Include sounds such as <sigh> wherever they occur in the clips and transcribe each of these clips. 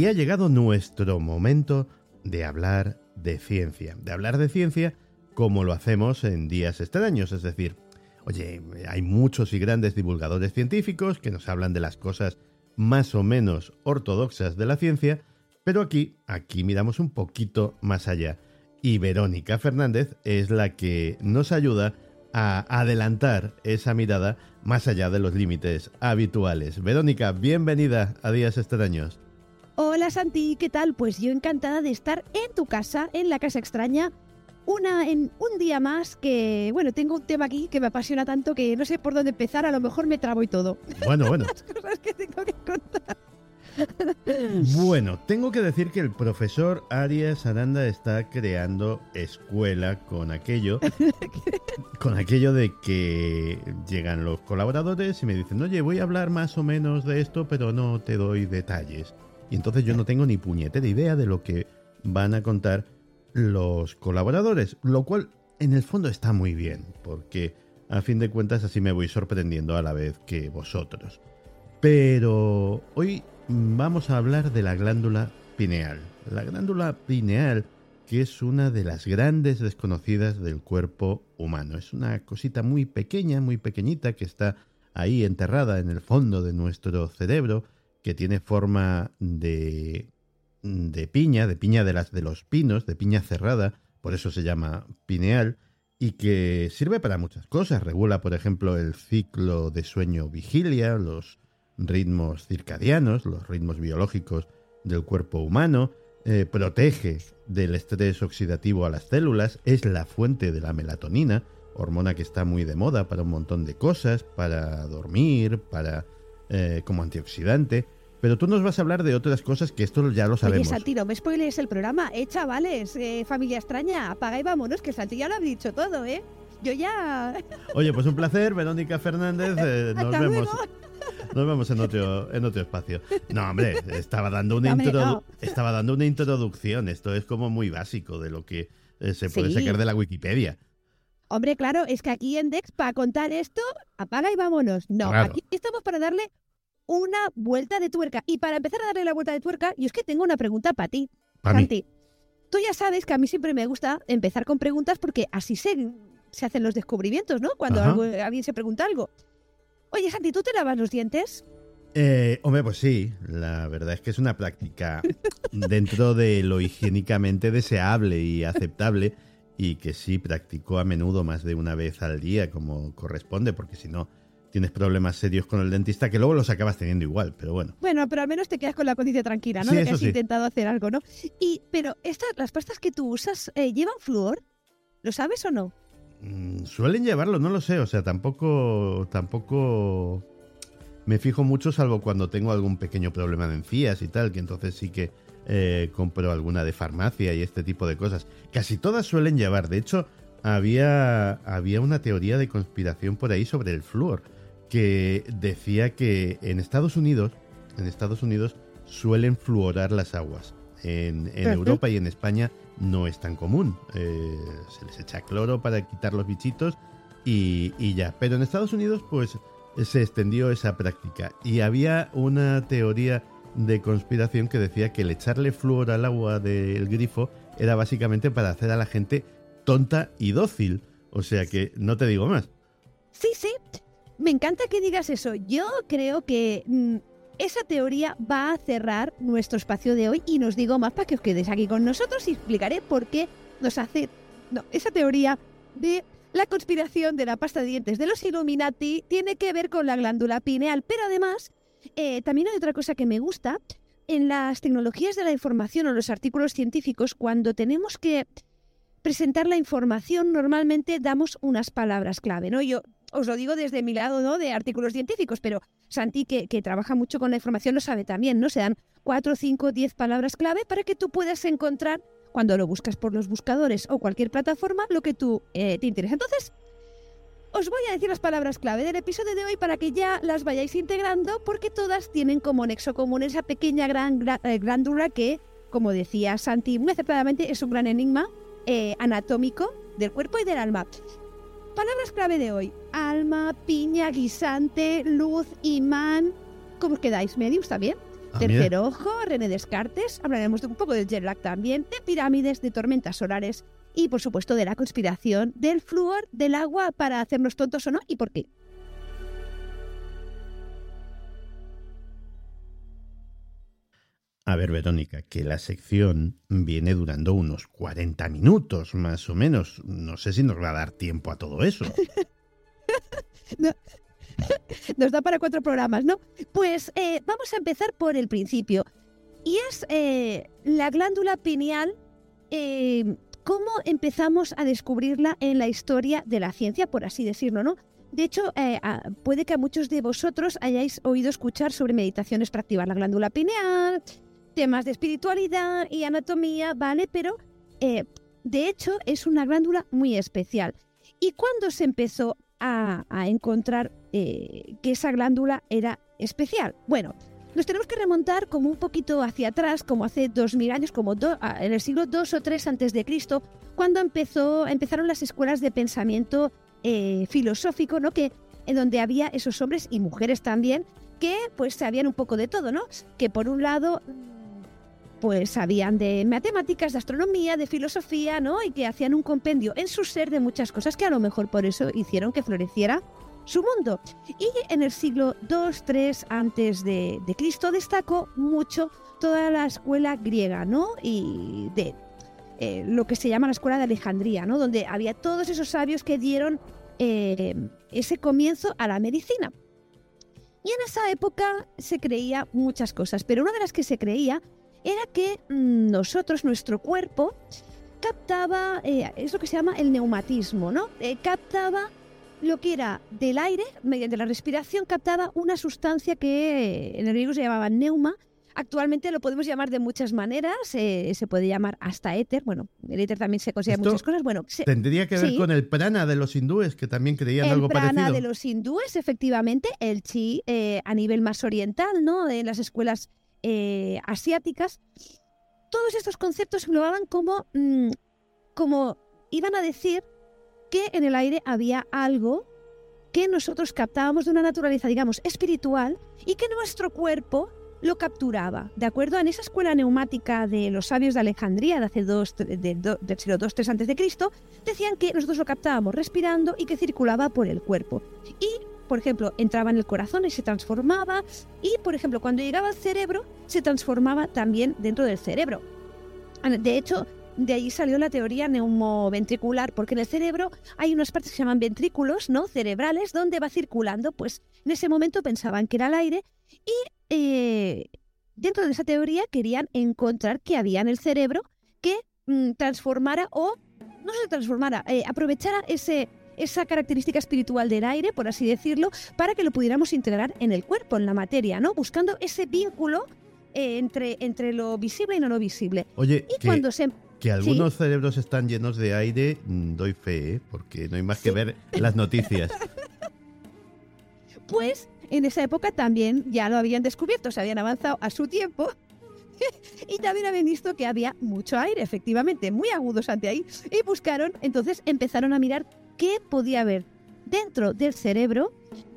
Y ha llegado nuestro momento de hablar de ciencia. De hablar de ciencia como lo hacemos en días extraños. Es decir, oye, hay muchos y grandes divulgadores científicos que nos hablan de las cosas más o menos ortodoxas de la ciencia, pero aquí, aquí miramos un poquito más allá. Y Verónica Fernández es la que nos ayuda a adelantar esa mirada más allá de los límites habituales. Verónica, bienvenida a Días Extraños. Hola Santi, ¿qué tal? Pues yo encantada de estar en tu casa, en la casa extraña, una en un día más que, bueno, tengo un tema aquí que me apasiona tanto que no sé por dónde empezar, a lo mejor me trabo y todo. Bueno, bueno. <laughs> Las cosas que tengo que contar. <laughs> Bueno, tengo que decir que el profesor Arias Aranda está creando escuela con aquello, <laughs> con aquello de que llegan los colaboradores y me dicen, oye, voy a hablar más o menos de esto, pero no te doy detalles. Y entonces yo no tengo ni puñetera idea de lo que van a contar los colaboradores, lo cual en el fondo está muy bien, porque a fin de cuentas así me voy sorprendiendo a la vez que vosotros. Pero hoy vamos a hablar de la glándula pineal. La glándula pineal, que es una de las grandes desconocidas del cuerpo humano. Es una cosita muy pequeña, muy pequeñita, que está ahí enterrada en el fondo de nuestro cerebro que tiene forma de, de piña, de piña de las de los pinos, de piña cerrada, por eso se llama pineal, y que sirve para muchas cosas. Regula, por ejemplo, el ciclo de sueño-vigilia, los ritmos circadianos, los ritmos biológicos del cuerpo humano, eh, protege del estrés oxidativo a las células, es la fuente de la melatonina, hormona que está muy de moda para un montón de cosas, para dormir, para eh, como antioxidante. Pero tú nos vas a hablar de otras cosas que esto ya lo sabemos. Oye, Santi, no me spoiles el programa. Eh, chavales, eh, familia extraña, apaga y vámonos, que Santi ya lo ha dicho todo, ¿eh? Yo ya... <laughs> Oye, pues un placer, Verónica Fernández. eh, <laughs> nos Hasta vemos. luego. Nos vemos en otro, en otro espacio. No, hombre, estaba dando una Hombre, introdu- no. estaba dando una introducción. Esto es como muy básico de lo que se puede Sí. sacar de la Wikipedia. Hombre, claro, es que aquí en Dex, para contar esto, apaga y vámonos. No, Claro. aquí estamos para darle una vuelta de tuerca. Y para empezar a darle la vuelta de tuerca, yo es que tengo una pregunta para ti. Para mí. Santi, tú ya sabes que a mí siempre me gusta empezar con preguntas porque así se, se hacen los descubrimientos, ¿no? Cuando algo- alguien se pregunta algo. Oye, Santi, ¿tú te lavas los dientes? Eh, hombre, pues sí, la verdad es que es una práctica <laughs> dentro de lo higiénicamente deseable y aceptable y que sí practico a menudo más de una vez al día como corresponde, porque si no tienes problemas serios con el dentista que luego los acabas teniendo igual, pero bueno. Bueno, pero al menos te quedas con la conciencia tranquila, ¿no? Sí, de que has sí. intentado hacer algo, ¿no? Y, pero estas, las pastas que tú usas, eh, ¿llevan flúor? ¿Lo sabes o no? Mm, Suelen llevarlo, no lo sé, o sea, tampoco tampoco me fijo mucho salvo cuando tengo algún pequeño problema de encías y tal, que entonces sí que eh, compro alguna de farmacia y este tipo de cosas. Casi todas suelen llevar, de hecho, había, había una teoría de conspiración por ahí sobre el flúor, que decía que en Estados Unidos, en Estados Unidos suelen fluorar las aguas. En. Europa y en España no es tan común. Eh, se les echa cloro para quitar los bichitos y, y ya. Pero en Estados Unidos, pues se extendió esa práctica. Y había una teoría de conspiración que decía que el echarle flúor al agua del grifo era básicamente para hacer a la gente tonta y dócil. O sea que no te digo más. Sí, sí. Me encanta que digas eso. Yo creo que mm, esa teoría va a cerrar nuestro espacio de hoy y nos digo más para que os quedéis aquí con nosotros y explicaré por qué nos hace no, esa teoría de la conspiración de la pasta de dientes de los Illuminati tiene que ver con la glándula pineal, pero además eh, también hay otra cosa que me gusta. En las tecnologías de la información o los artículos científicos, cuando tenemos que presentar la información, normalmente damos unas palabras clave, ¿no? Yo os lo digo desde mi lado, ¿no? De artículos científicos, pero Santi, que, trabaja mucho con la información, lo sabe también, ¿no? Se dan cuatro, cinco, diez palabras clave para que tú puedas encontrar, cuando lo buscas por los buscadores o cualquier plataforma, lo que tú eh, te interesa. Entonces, os voy a decir las palabras clave del episodio de hoy para que ya las vayáis integrando, porque todas tienen como nexo común esa pequeña gran, eh, glándula que, como decía Santi muy acertadamente, es un gran enigma eh, anatómico del cuerpo y del alma. Palabras clave de hoy. Alma, piña, guisante, luz, imán. ¿Cómo os quedáis? ¿Medium está bien? Ah, Tercer mira. ojo, René Descartes. Hablaremos de un poco del jet lag también, de pirámides, de tormentas solares y, por supuesto, de la conspiración del flúor del agua para hacernos tontos o no y por qué. A ver, Verónica, que la sección viene durando unos 40 minutos, más o menos. No sé si nos va a dar tiempo a todo eso. <laughs> <laughs> Nos da para cuatro programas, ¿no? Pues eh, vamos a empezar por el principio. Y es eh, la glándula pineal. eh, ¿Cómo empezamos a descubrirla en la historia de la ciencia, por así decirlo, no? De hecho, puede que a muchos de vosotros hayáis oído escuchar sobre meditaciones para activar la glándula pineal, temas de espiritualidad y anatomía, ¿vale? Pero, eh, de hecho, es una glándula muy especial. ¿Y cuándo se empezó a, encontrar eh, que esa glándula era especial? Bueno, nos tenemos que remontar como un poquito hacia atrás, como hace 2000 años, como do- a- en el siglo 2 o 3 antes de Cristo, cuando empezó, empezaron las escuelas de pensamiento eh, filosófico, ¿no? Que en donde había esos hombres y mujeres también que pues sabían un poco de todo, ¿no? Que por un lado pues sabían de matemáticas, de astronomía, de filosofía, ¿no? Y que hacían un compendio en su ser de muchas cosas que a lo mejor por eso hicieron que floreciera su mundo. Y en el siglo 2, 3 antes de, de Cristo destacó mucho toda la escuela griega, ¿no? Y de eh, lo que se llama la escuela de Alejandría, ¿no? Donde había todos esos sabios que dieron eh, ese comienzo a la medicina. Y en esa época se creía muchas cosas, pero una de las que se creía era que mm, nosotros, nuestro cuerpo, captaba, eh, es lo que se llama el neumatismo, ¿no? Eh, captaba lo que era del aire, mediante la respiración, captaba una sustancia que en el griego se llamaba neuma. Actualmente lo podemos llamar de muchas maneras, eh, se puede llamar hasta éter, bueno, el éter también se considera Esto muchas cosas, bueno, se- Tendría que ver Sí. con el prana de los hindúes, que también creían el algo prana parecido. de los hindúes, efectivamente, el chi eh, a nivel más oriental, ¿no? En las escuelas eh, asiáticas. Todos estos conceptos englobaban como, mm, como iban a decir que en el aire había algo que nosotros captábamos de una naturaleza, digamos, espiritual y que nuestro cuerpo lo capturaba, ¿de acuerdo? En esa escuela neumática de los sabios de Alejandría de hace dos, de- del siglo 2-3 antes de Cristo, decían que nosotros lo captábamos respirando y que circulaba por el cuerpo. Por ejemplo, entraba en el corazón y se transformaba. Y, por ejemplo, cuando llegaba al cerebro, se transformaba también dentro del cerebro. De hecho, de ahí salió la teoría neumoventricular, porque en el cerebro hay unas partes que se llaman ventrículos, ¿no? Cerebrales, donde va circulando. Pues en ese momento pensaban que era el aire y eh, dentro de esa teoría querían encontrar qué había en el cerebro que mm, transformara o no se transformara, eh, aprovechara ese, esa característica espiritual del aire, por así decirlo, para que lo pudiéramos integrar en el cuerpo, en la materia, ¿no? Buscando ese vínculo eh, entre, entre lo visible y no lo visible. Oye, Y que, cuando se... que algunos cerebros están llenos de aire, mm, doy fe, ¿eh? porque no hay más que ver las noticias. <laughs> Pues en esa época también ya lo habían descubierto, se habían avanzado a su tiempo <laughs> y también habían visto que había mucho aire, efectivamente, muy agudos ante ahí. Y buscaron, entonces empezaron a mirar qué podía haber dentro del cerebro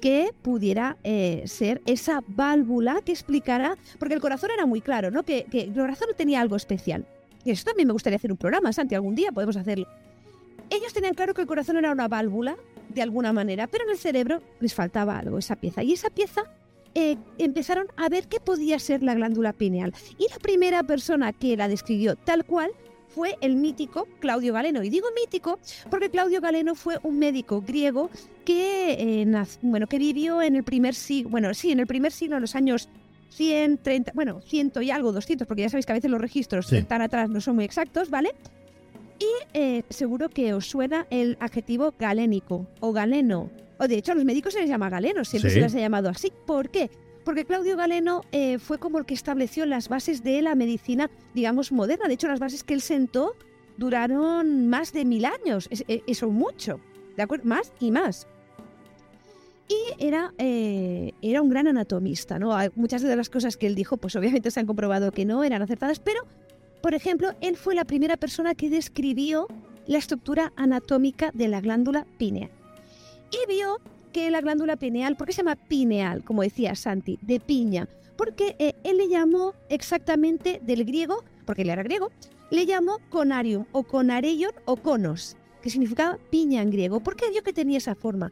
que pudiera eh, ser esa válvula que explicara, porque el corazón era muy claro, ¿no? Que, el corazón tenía algo especial. Y eso también me gustaría hacer un programa, Santi, algún día podemos hacerlo. Ellos tenían claro que el corazón era una válvula, de alguna manera, pero en el cerebro les faltaba algo, esa pieza. Y esa pieza eh, empezaron a ver qué podía ser la glándula pineal. Y la primera persona que la describió tal cual fue el mítico Claudio Galeno. Y digo mítico porque Claudio Galeno fue un médico griego que, eh, bueno, que vivió en el primer siglo, bueno, sí, en el primer siglo, en los años 100, 30, bueno, 100 y algo, 200, porque ya sabéis que a veces los registros están atrás no son muy exactos, ¿vale? Y eh, seguro que os suena el adjetivo galénico o galeno. O de hecho a los médicos se les llama galeno, siempre se les ha llamado así. ¿Por qué? Porque Claudio Galeno eh, fue como el que estableció las bases de la medicina, digamos, moderna. De hecho, las bases que él sentó duraron más de mil años. E, eso mucho. ¿De acuerdo? Más y más. Y era, eh, era un gran anatomista, ¿no? Muchas de las cosas que él dijo, pues obviamente se han comprobado que no eran acertadas, pero, por ejemplo, él fue la primera persona que describió la estructura anatómica de la glándula pineal. Y vio la glándula pineal, ¿por qué se llama pineal? Como decía Santi, de piña. Porque eh, él le llamó exactamente del griego, porque él era griego, le llamó conarium o conareion o conos, que significaba piña en griego. ¿Por qué vio que tenía esa forma?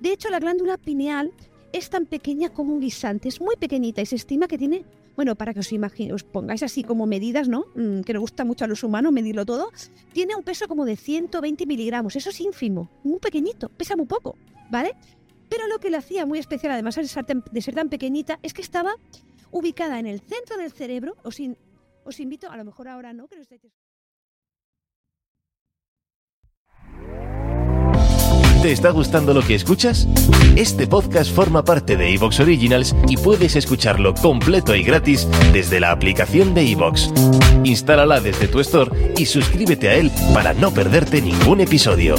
De hecho, la glándula pineal es tan pequeña como un guisante, es muy pequeñita y se estima que tiene, bueno, para que os, os pongáis así como medidas, ¿no? Mm, que nos gusta mucho a los humanos medirlo todo, tiene un peso como de 120 miligramos, eso es ínfimo, muy pequeñito, pesa muy poco, ¿vale? Pero lo que le hacía muy especial, además de ser tan, pequeñita, es que estaba ubicada en el centro del cerebro. Os, invito, a lo mejor ahora no, estéis... ¿Te está gustando lo que escuchas? Este podcast forma parte de Evox Originals y puedes escucharlo completo y gratis desde la aplicación de Evox. Instálala desde tu store y suscríbete a él para no perderte ningún episodio.